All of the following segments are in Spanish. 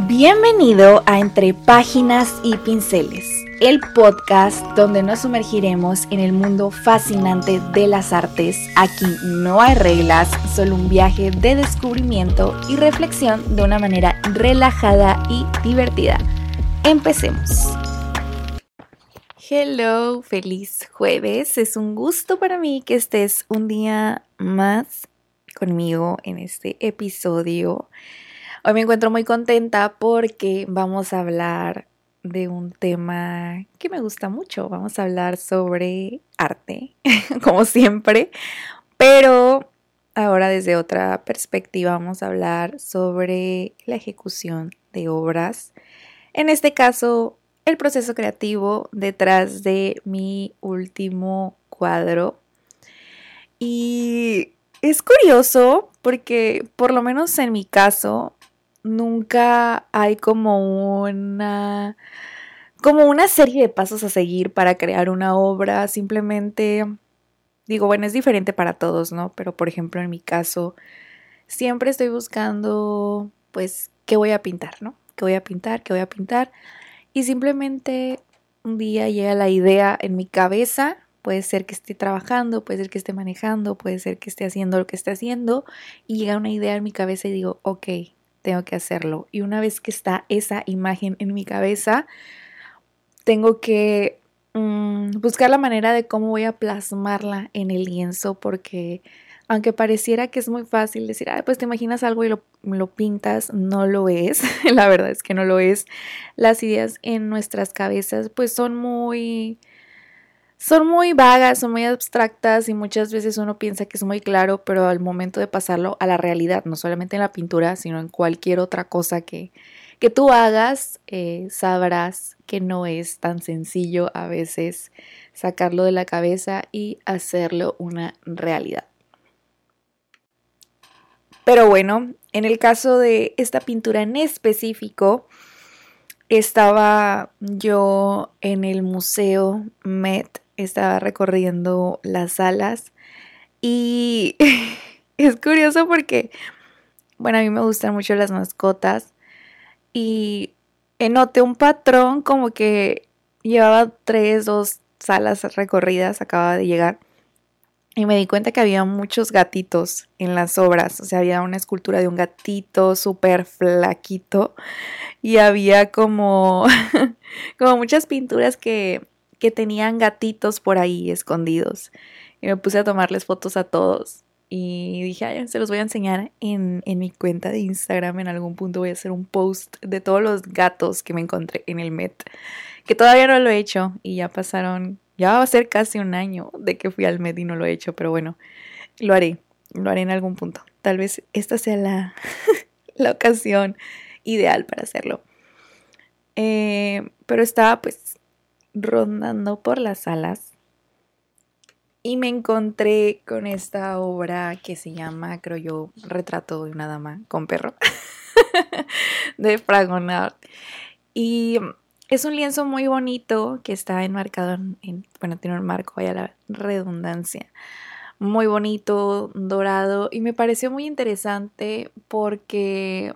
Bienvenido a Entre Páginas y Pinceles, el podcast donde nos sumergiremos en el mundo fascinante de las artes. Aquí no hay reglas, solo un viaje de descubrimiento y reflexión de una manera relajada y divertida. Empecemos. Hello, feliz jueves. Es un gusto para mí que estés un día más conmigo en este episodio. Hoy me encuentro muy contenta porque vamos a hablar de un tema que me gusta mucho. Vamos a hablar sobre arte, como siempre, pero ahora desde otra perspectiva vamos a hablar sobre la ejecución de obras. En este caso, el proceso creativo detrás de mi último cuadro. Y es curioso porque por lo menos en mi caso nunca hay como una como una serie de pasos a seguir para crear una obra, simplemente digo, bueno, es diferente para todos, ¿no? Pero por ejemplo, en mi caso siempre estoy buscando pues qué voy a pintar, ¿no? ¿Qué voy a pintar? ¿Qué voy a pintar? Y simplemente un día llega la idea en mi cabeza, puede ser que esté trabajando, puede ser que esté manejando, puede ser que esté haciendo lo que esté haciendo y llega una idea en mi cabeza y digo, ok, tengo que hacerlo. Y una vez que está esa imagen en mi cabeza, tengo que mm, buscar la manera de cómo voy a plasmarla en el lienzo porque aunque pareciera que es muy fácil decir, pues te imaginas algo y lo, pintas, no lo es. la verdad es que no lo es. Las ideas en nuestras cabezas pues son muy son muy vagas, son muy abstractas y muchas veces uno piensa que es muy claro, pero al momento de pasarlo a la realidad, no solamente en la pintura, sino en cualquier otra cosa que, que tú hagas, eh, sabrás que no es tan sencillo a veces sacarlo de la cabeza y hacerlo una realidad. Pero bueno, en el caso de esta pintura en específico, estaba yo en el Museo Met estaba recorriendo las salas y es curioso porque, bueno, a mí me gustan mucho las mascotas y noté un patrón como que llevaba tres, dos salas recorridas, acababa de llegar. Y me di cuenta que había muchos gatitos en las obras. O sea, había una escultura de un gatito súper flaquito. Y había como, como muchas pinturas que que tenían gatitos por ahí escondidos. Y me puse a tomarles fotos a todos. Y dije, Ay, se los voy a enseñar en, en, mi cuenta de Instagram. En algún punto voy a hacer un post de todos los gatos que me encontré en el Met. Que todavía no lo he hecho y ya pasaron, ya va a ser casi un año de que fui al Met y no lo he hecho. Pero bueno, lo haré, lo haré en algún punto. Tal vez esta sea la, la ocasión ideal para hacerlo. Eh, pero estaba pues rondando por las salas y me encontré con esta obra que se llama, creo yo, Retrato de una dama con perro de Fragonard. Y es un lienzo muy bonito que está enmarcado en, bueno, tiene un marco, vaya la redundancia, muy bonito, dorado, y me pareció muy interesante porque,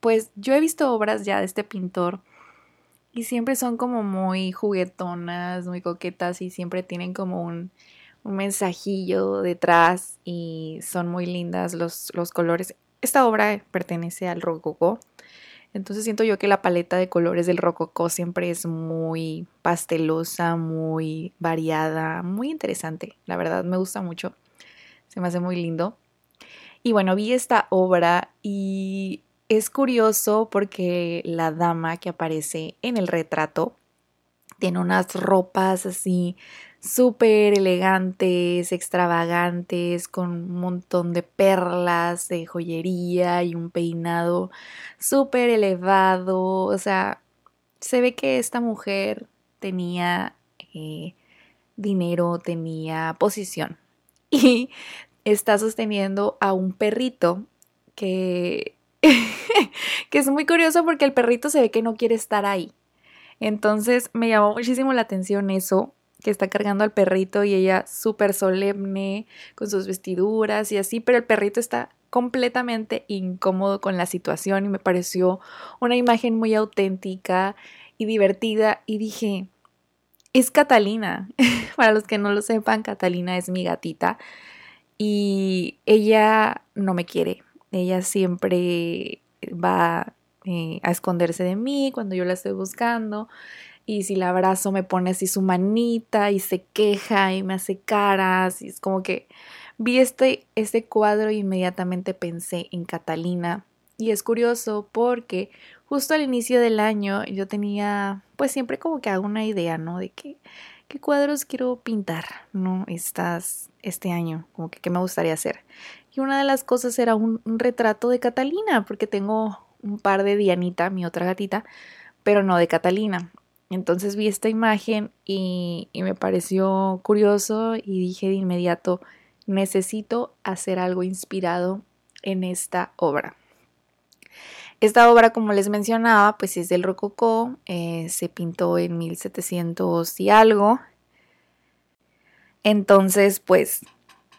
pues, yo he visto obras ya de este pintor y siempre son como muy juguetonas, muy coquetas y siempre tienen como un, mensajillo detrás y son muy lindas los, los colores. Esta obra pertenece al rococó. Entonces siento yo que la paleta de colores del rococó siempre es muy pastelosa, muy variada, muy interesante. La verdad me gusta mucho. Se me hace muy lindo. Y bueno, vi esta obra y es curioso porque la dama que aparece en el retrato tiene unas ropas así súper elegantes, extravagantes, con un montón de perlas, de joyería y un peinado súper elevado. O sea, se ve que esta mujer tenía eh, dinero, tenía posición y está sosteniendo a un perrito que que es muy curioso porque el perrito se ve que no quiere estar ahí. Entonces me llamó muchísimo la atención eso, que está cargando al perrito y ella súper solemne con sus vestiduras y así, pero el perrito está completamente incómodo con la situación y me pareció una imagen muy auténtica y divertida y dije, es Catalina. Para los que no lo sepan, Catalina es mi gatita y ella no me quiere. Ella siempre va eh, a esconderse de mí cuando yo la estoy buscando y si la abrazo me pone así su manita y se queja y me hace caras y es como que vi este, este cuadro e inmediatamente pensé en Catalina y es curioso porque justo al inicio del año yo tenía pues siempre como que hago una idea, ¿no? De que qué cuadros quiero pintar, ¿no? Estas, este año, como que qué me gustaría hacer. Y una de las cosas era un, retrato de Catalina porque tengo un par de Dianita, mi otra gatita, pero no de Catalina. Entonces vi esta imagen y, me pareció curioso y dije de inmediato, necesito hacer algo inspirado en esta obra. Esta obra, como les mencionaba, pues es del Rococó, eh, se pintó en 1700 y algo. Entonces, pues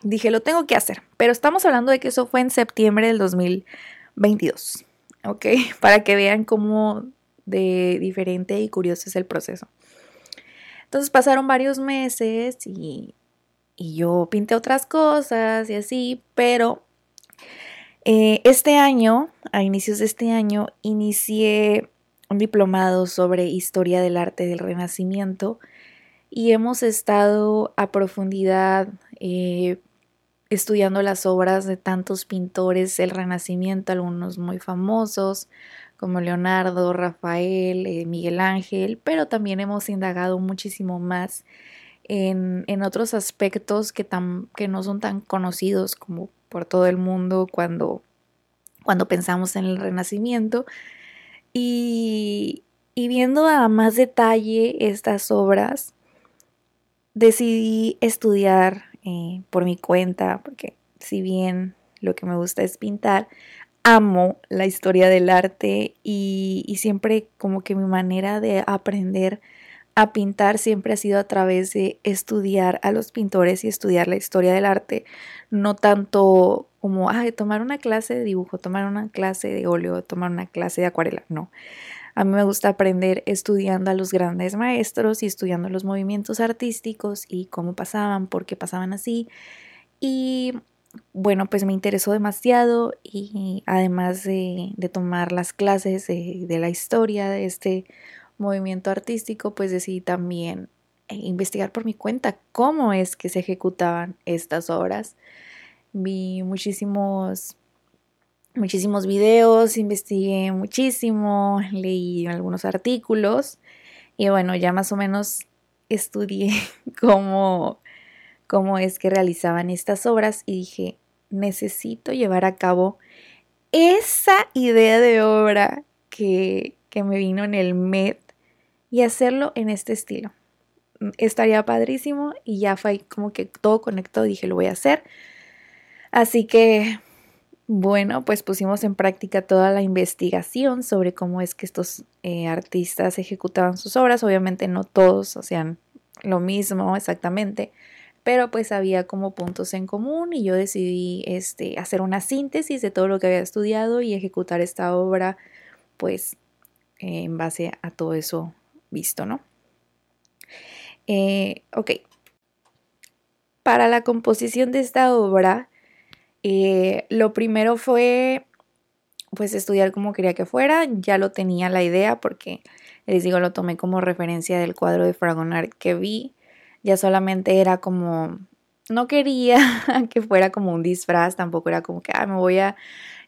dije, lo tengo que hacer. Pero estamos hablando de que eso fue en septiembre del 2022, ¿ok? Para que vean cómo de diferente y curioso es el proceso. Entonces pasaron varios meses y, yo pinté otras cosas y así, pero eh, este año, a inicios de este año, inicié un diplomado sobre historia del arte del Renacimiento y hemos estado a profundidad eh, estudiando las obras de tantos pintores del Renacimiento, algunos muy famosos, como Leonardo, Rafael, eh, Miguel Ángel, pero también hemos indagado muchísimo más en, otros aspectos que, que no son tan conocidos como por todo el mundo cuando, cuando pensamos en el Renacimiento. Y, viendo a más detalle estas obras, decidí estudiar eh, por mi cuenta, porque si bien lo que me gusta es pintar, amo la historia del arte y, siempre como que mi manera de aprender a pintar siempre ha sido a través de estudiar a los pintores y estudiar la historia del arte, no tanto como tomar una clase de dibujo, tomar una clase de óleo, tomar una clase de acuarela, no. A mí me gusta aprender estudiando a los grandes maestros y estudiando los movimientos artísticos y cómo pasaban, por qué pasaban así. Y bueno, pues me interesó demasiado y además de, tomar las clases de, la historia de este movimiento artístico, pues decidí también eh, investigar por mi cuenta cómo es que se ejecutaban estas obras. Vi muchísimos, muchísimos videos, investigué muchísimo, leí algunos artículos y bueno, ya más o menos estudié cómo cómo es que realizaban estas obras y dije, necesito llevar a cabo esa idea de obra que, me vino en el MED y hacerlo en este estilo. Estaría padrísimo y ya fue como que todo conectó, dije, lo voy a hacer. Así que, bueno, pues pusimos en práctica toda la investigación sobre cómo es que estos eh, artistas ejecutaban sus obras. Obviamente no todos hacían lo mismo exactamente, pero pues había como puntos en común y yo decidí este, hacer una síntesis de todo lo que había estudiado y ejecutar esta obra pues en base a todo eso visto, ¿no? Eh, ok. Para la composición de esta obra, eh, lo primero fue pues estudiar como quería que fuera, ya lo tenía la idea porque les digo, lo tomé como referencia del cuadro de Fragonard que vi ya solamente era como, no quería que fuera como un disfraz, tampoco era como que, me voy a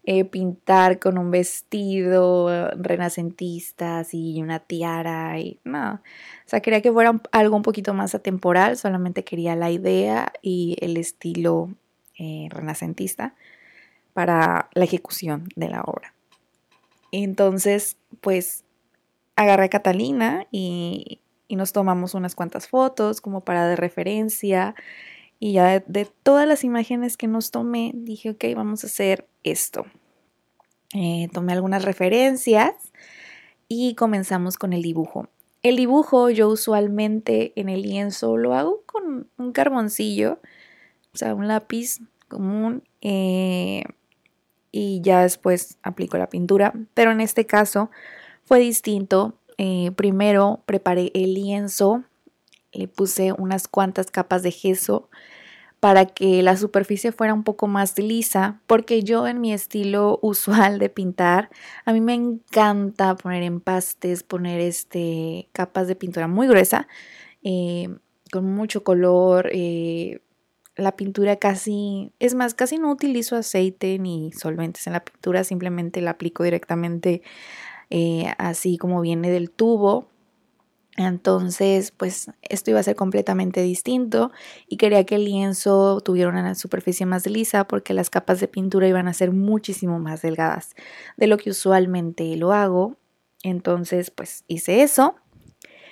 eh, pintar con un vestido renacentista, así, una tiara, y no, o sea, quería que fuera algo un poquito más atemporal, solamente quería la idea y el estilo eh, renacentista para la ejecución de la obra. Entonces, pues agarré a Catalina y y nos tomamos unas cuantas fotos como para de referencia. Y ya de, todas las imágenes que nos tomé, dije, ok, vamos a hacer esto. Eh, tomé algunas referencias y comenzamos con el dibujo. El dibujo yo usualmente en el lienzo lo hago con un carboncillo, o sea, un lápiz común. Eh, y ya después aplico la pintura. Pero en este caso fue distinto. Eh, primero preparé el lienzo, le puse unas cuantas capas de gesso para que la superficie fuera un poco más lisa, porque yo en mi estilo usual de pintar, a mí me encanta poner empastes, poner este, capas de pintura muy gruesa, eh, con mucho color, la pintura casi, es más, casi no utilizo aceite ni solventes en la pintura, simplemente la aplico directamente eh, así como viene del tubo. Entonces, pues esto iba a ser completamente distinto y quería que el lienzo tuviera una superficie más lisa porque las capas de pintura iban a ser muchísimo más delgadas de lo que usualmente lo hago. Entonces, pues hice eso.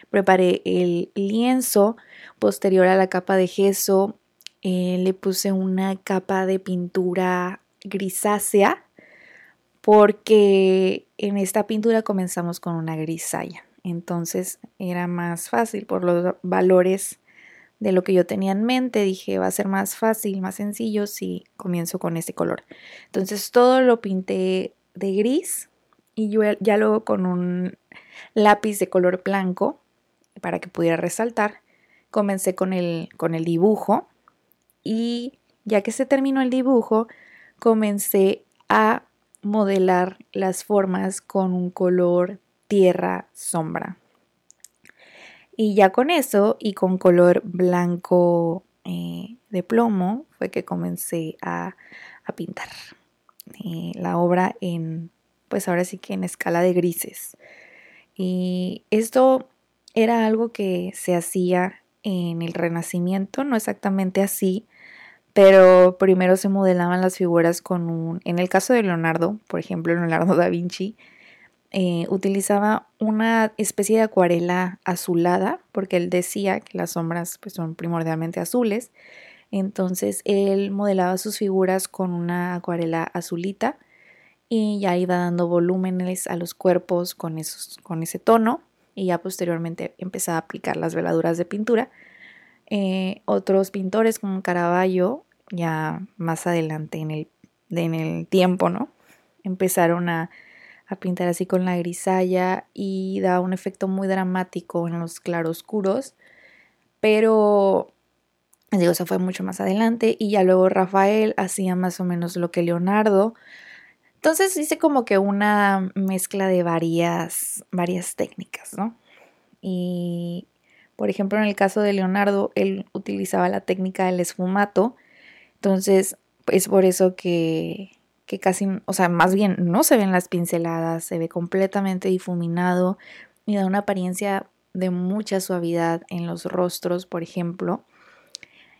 Preparé el lienzo posterior a la capa de gesso eh, le puse una capa de pintura grisácea porque en esta pintura comenzamos con una grisalla. Entonces era más fácil por los valores de lo que yo tenía en mente. Dije, va a ser más fácil, más sencillo si comienzo con este color. Entonces todo lo pinté de gris y yo ya luego con un lápiz de color blanco para que pudiera resaltar. Comencé con el, con el dibujo y ya que se terminó el dibujo, comencé a modelar las formas con un color tierra sombra. Y ya con eso y con color blanco eh, de plomo fue que comencé a, pintar eh, la obra en, pues ahora sí que en escala de grises. Y esto era algo que se hacía en el Renacimiento, no exactamente así, pero primero se modelaban las figuras con un, en el caso de Leonardo, por ejemplo, Leonardo da Vinci, eh, utilizaba una especie de acuarela azulada, porque él decía que las sombras pues, son primordialmente azules, entonces él modelaba sus figuras con una acuarela azulita y ya iba dando volúmenes a los cuerpos con, esos, con ese tono y ya posteriormente empezaba a aplicar las veladuras de pintura. Eh, otros pintores como Caravaggio ya más adelante en el, en el tiempo, ¿no? Empezaron a, pintar así con la grisalla y da un efecto muy dramático en los claroscuros, pero digo, eso fue mucho más adelante y ya luego Rafael hacía más o menos lo que Leonardo. Entonces hice como que una mezcla de varias, varias técnicas, ¿no? Y, por ejemplo, en el caso de Leonardo, él utilizaba la técnica del esfumato, entonces, es por eso que, que casi, o sea, más bien no se ven las pinceladas, se ve completamente difuminado y da una apariencia de mucha suavidad en los rostros, por ejemplo.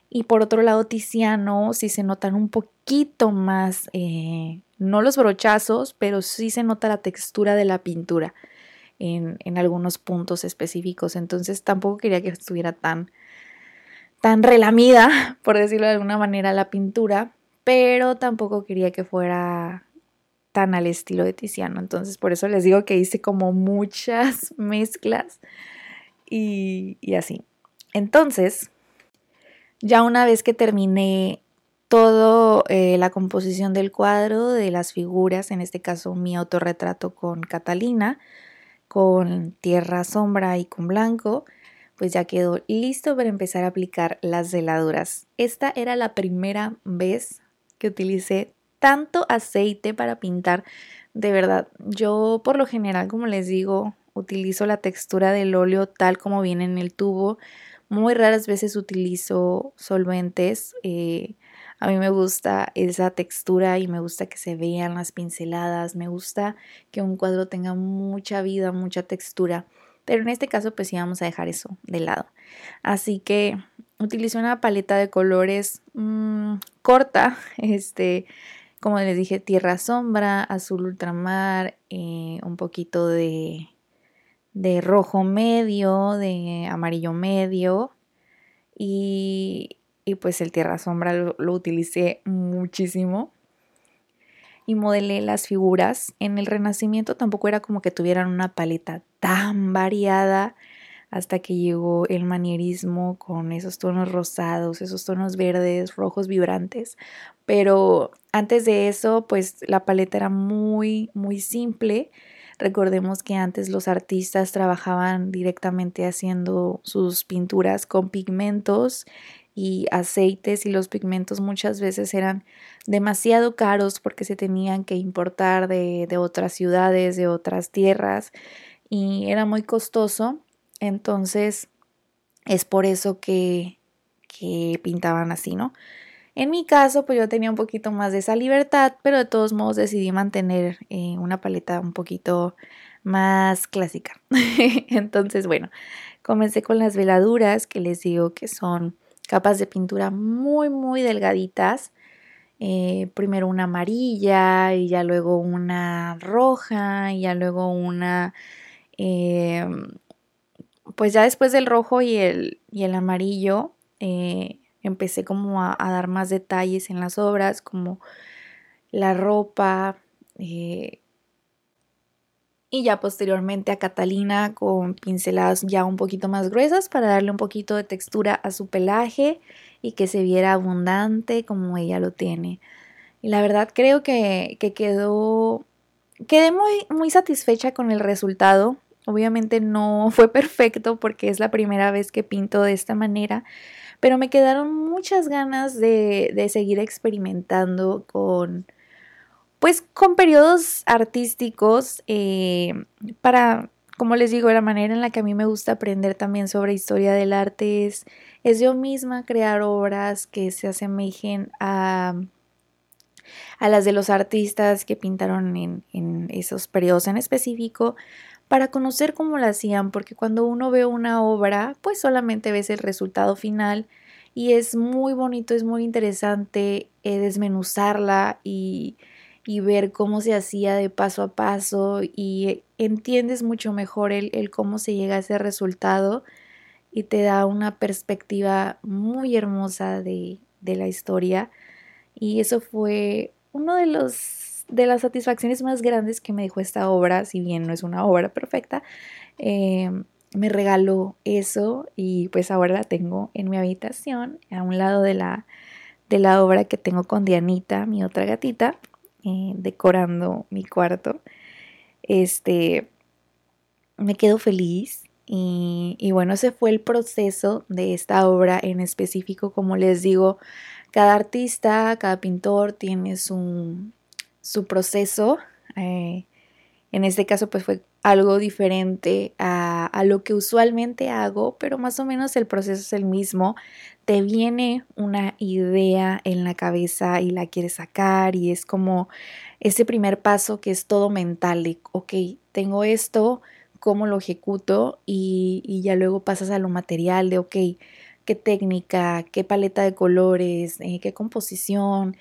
Y por otro lado, Tiziano sí se notan un poquito más, eh, no los brochazos, pero sí se nota la textura de la pintura en, en algunos puntos específicos. Entonces tampoco quería que estuviera tan, tan relamida, por decirlo de alguna manera, la pintura, pero tampoco quería que fuera tan al estilo de Tiziano. Entonces, por eso les digo que hice como muchas mezclas y, así. Entonces, ya una vez que terminé todo eh, la composición del cuadro, de las figuras, en este caso mi autorretrato con Catalina, con tierra sombra y con blanco, pues ya quedó listo para empezar a aplicar las veladuras. Esta era la primera vez que utilicé tanto aceite para pintar. De verdad, yo por lo general, como les digo, utilizo la textura del óleo tal como viene en el tubo. Muy raras veces utilizo solventes. Eh, a mí me gusta esa textura y me gusta que se vean las pinceladas. Me gusta que un cuadro tenga mucha vida, mucha textura. Pero en este caso pues íbamos a dejar eso de lado. Así que utilicé una paleta de colores mm, corta, este, como les dije, tierra sombra, azul ultramar, eh, un poquito de, de rojo medio, de amarillo medio y, y pues el tierra sombra lo, lo utilicé muchísimo y modelé las figuras. En el Renacimiento tampoco era como que tuvieran una paleta tan variada hasta que llegó el manierismo con esos tonos rosados, esos tonos verdes, rojos vibrantes. Pero antes de eso, pues la paleta era muy, muy simple. Recordemos que antes los artistas trabajaban directamente haciendo sus pinturas con pigmentos y aceites y los pigmentos muchas veces eran demasiado caros porque se tenían que importar de, otras ciudades, de otras tierras y era muy costoso. Entonces es por eso que, que pintaban así, ¿no? En mi caso, pues yo tenía un poquito más de esa libertad, pero de todos modos decidí mantener eh, una paleta un poquito más clásica. Entonces, bueno, comencé con las veladuras que les digo que son capas de pintura muy, muy delgaditas. Eh, primero una amarilla y ya luego una roja y ya luego una... Em, pues ya después del rojo y el, y el amarillo eh, empecé como a, dar más detalles en las obras, como la ropa, eh, y ya posteriormente a Catalina con pinceladas ya un poquito más gruesas para darle un poquito de textura a su pelaje y que se viera abundante como ella lo tiene. Y la verdad creo que, quedó, quedé muy, muy satisfecha con el resultado. Obviamente no fue perfecto porque es la primera vez que pinto de esta manera, pero me quedaron muchas ganas de, de seguir experimentando con, pues con periodos artísticos eh, para, como les digo, la manera en la que a mí me gusta aprender también sobre historia del arte es, es yo misma crear obras que se asemejen a, a las de los artistas que pintaron en, en esos periodos en específico para conocer cómo la hacían, porque cuando uno ve una obra, pues solamente ves el resultado final y es muy bonito, es muy interesante eh, desmenuzarla y y ver cómo se hacía de paso a paso y entiendes mucho mejor el, cómo se llega a ese resultado y te da una perspectiva muy hermosa de, la historia. Y eso fue uno de los de las satisfacciones más grandes que me dejó esta obra, si bien no es una obra perfecta, em, me regaló eso y pues ahora la tengo en mi habitación, a un lado de la, de la obra que tengo con Dianita, mi otra gatita. Eh, decorando mi cuarto. Este, me quedo feliz y, y, bueno, ese fue el proceso de esta obra en específico. Como les digo, cada artista, cada pintor tiene su, su proceso. Eh, en este caso, pues fue algo diferente a, a, lo que usualmente hago, pero más o menos el proceso es el mismo te viene una idea en la cabeza y la quieres sacar y es como ese primer paso que es todo mental de, ok, tengo esto, cómo lo ejecuto y, ya luego pasas a lo material de, ok, qué técnica, qué paleta de colores, eh, qué composición,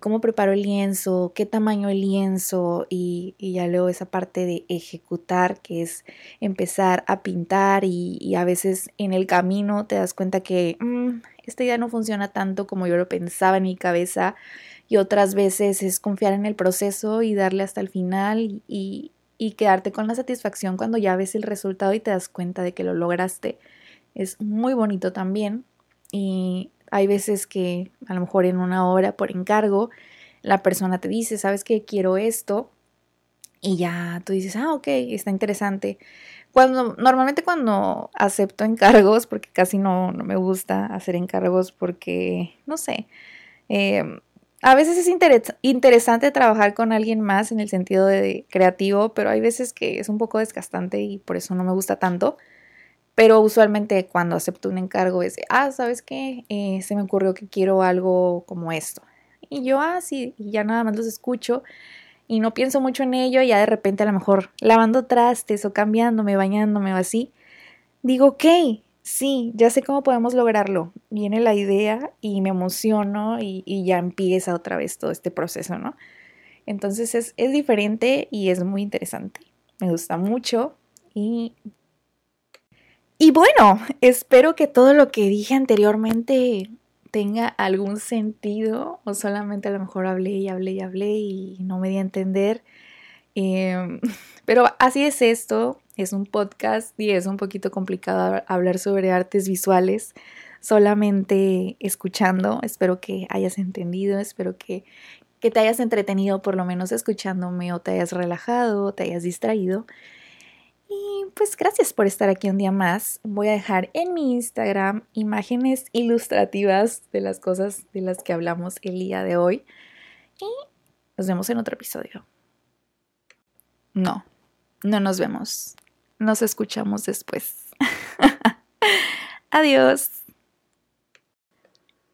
cómo preparo el lienzo, qué tamaño el lienzo y, ya luego esa parte de ejecutar que es empezar a pintar y, a veces en el camino te das cuenta que mm, esta idea no funciona tanto como yo lo pensaba en mi cabeza y otras veces es confiar en el proceso y darle hasta el final y, y quedarte con la satisfacción cuando ya ves el resultado y te das cuenta de que lo lograste. Es muy bonito también y hay veces que a lo mejor en una hora por encargo la persona te dice, ¿sabes qué? Quiero esto. Y ya tú dices, ah, ok, está interesante. Cuando, normalmente cuando acepto encargos, porque casi no, no me gusta hacer encargos porque, no sé, em, a veces es interesante trabajar con alguien más en el sentido de creativo, pero hay veces que es un poco desgastante y por eso no me gusta tanto. Pero usualmente cuando acepto un encargo es, ah, ¿sabes qué? Eh, se me ocurrió que quiero algo como esto. Y yo, ah, sí, y ya nada más los escucho y no pienso mucho en ello, y ya de repente a lo mejor lavando trastes o cambiándome, bañándome o así, digo, ok, sí, ya sé cómo podemos lograrlo. Viene la idea y me emociono y, ya empieza otra vez todo este proceso, ¿no? Entonces es, es diferente y es muy interesante. Me gusta mucho y y bueno, espero que todo lo que dije anteriormente tenga algún sentido o solamente a lo mejor hablé y hablé y hablé y no me di a entender. Em, pero así es esto. es un podcast y es un poquito complicado hablar sobre artes visuales solamente escuchando. Espero que hayas entendido, espero que, que te hayas entretenido por lo menos escuchándome o te hayas relajado o te hayas distraído. Y pues gracias por estar aquí un día más. Voy a dejar en mi Instagram imágenes ilustrativas de las cosas de las que hablamos el día de hoy. Y nos vemos en otro episodio. No, no nos vemos. Nos escuchamos después. Adiós.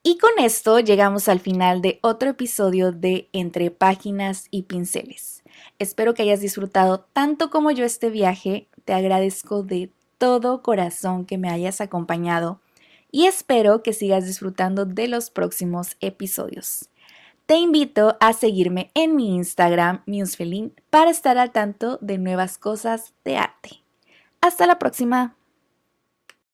Y con esto llegamos al final de otro episodio de Entre Páginas y Pinceles. Espero que hayas disfrutado tanto como yo este viaje. Te agradezco de todo corazón que me hayas acompañado y espero que sigas disfrutando de los próximos episodios. Te invito a seguirme en mi Instagram, Musefelin, para estar al tanto de nuevas cosas de arte. Hasta la próxima.